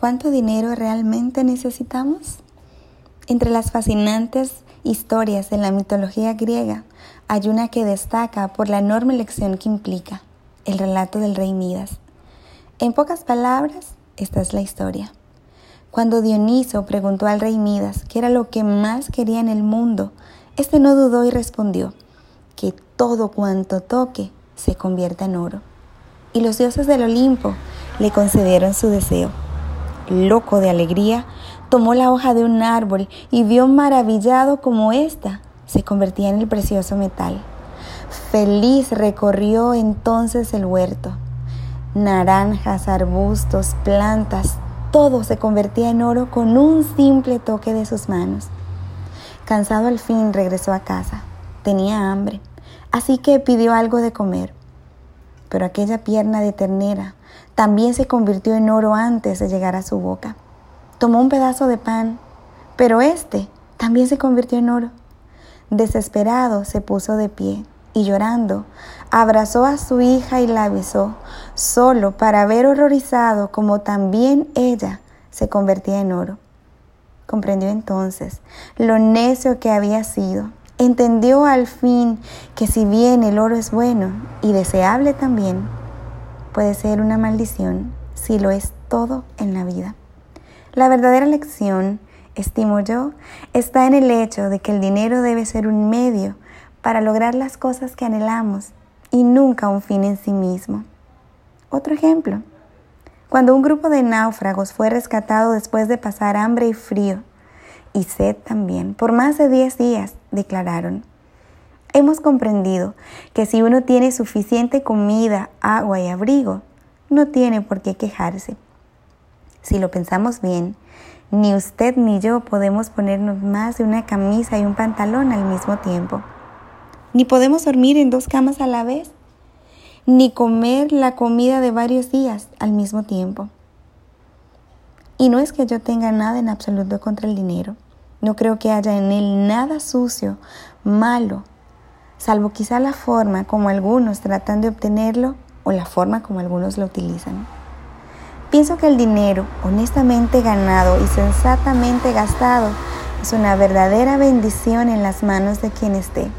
¿Cuánto dinero realmente necesitamos? Entre las fascinantes historias de la mitología griega hay una que destaca por la enorme lección que implica, el relato del rey Midas. En pocas palabras, esta es la historia. Cuando Dioniso preguntó al rey Midas qué era lo que más quería en el mundo, este no dudó y respondió que todo cuanto toque se convierta en oro. Y los dioses del Olimpo le concedieron su deseo. Loco de alegría, tomó la hoja de un árbol y vio maravillado como ésta se convertía en el precioso metal. Feliz recorrió entonces el huerto. Naranjas, arbustos, plantas, todo se convertía en oro con un simple toque de sus manos. Cansado al fin regresó a casa. Tenía hambre, así que pidió algo de comer. Pero aquella pierna de ternera también se convirtió en oro antes de llegar a su boca. Tomó un pedazo de pan, pero este también se convirtió en oro. Desesperado se puso de pie y llorando, abrazó a su hija y la besó, solo para ver horrorizado como también ella se convertía en oro. Comprendió entonces lo necio que había sido. Entendió al fin que si bien el oro es bueno y deseable también, puede ser una maldición si lo es todo en la vida. La verdadera lección, estimo yo, está en el hecho de que el dinero debe ser un medio para lograr las cosas que anhelamos y nunca un fin en sí mismo. Otro ejemplo. Cuando un grupo de náufragos fue rescatado después de pasar hambre y frío, y sed también, por más de 10 días, declararon, hemos comprendido que si uno tiene suficiente comida, agua y abrigo, no tiene por qué quejarse. Si lo pensamos bien, ni usted ni yo podemos ponernos más de una camisa y un pantalón al mismo tiempo ni podemos dormir en dos camas a la vez, ni comer la comida de varios días al mismo tiempo. Y no es que yo tenga nada en absoluto contra el dinero. No creo que haya en él nada sucio, malo, salvo quizá la forma como algunos tratan de obtenerlo o la forma como algunos lo utilizan. Pienso que el dinero, honestamente ganado y sensatamente gastado, es una verdadera bendición en las manos de quien esté.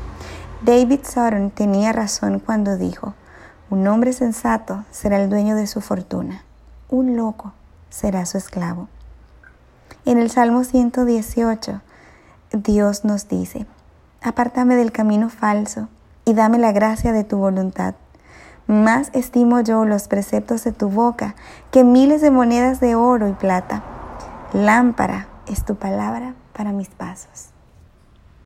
David Sutton tenía razón cuando dijo, un hombre sensato será el dueño de su fortuna, un loco será su esclavo. En el Salmo 118, Dios nos dice, apártame del camino falso y dame la gracia de tu voluntad. Más estimo yo los preceptos de tu boca que miles de monedas de oro y plata. Lámpara es tu palabra para mis pasos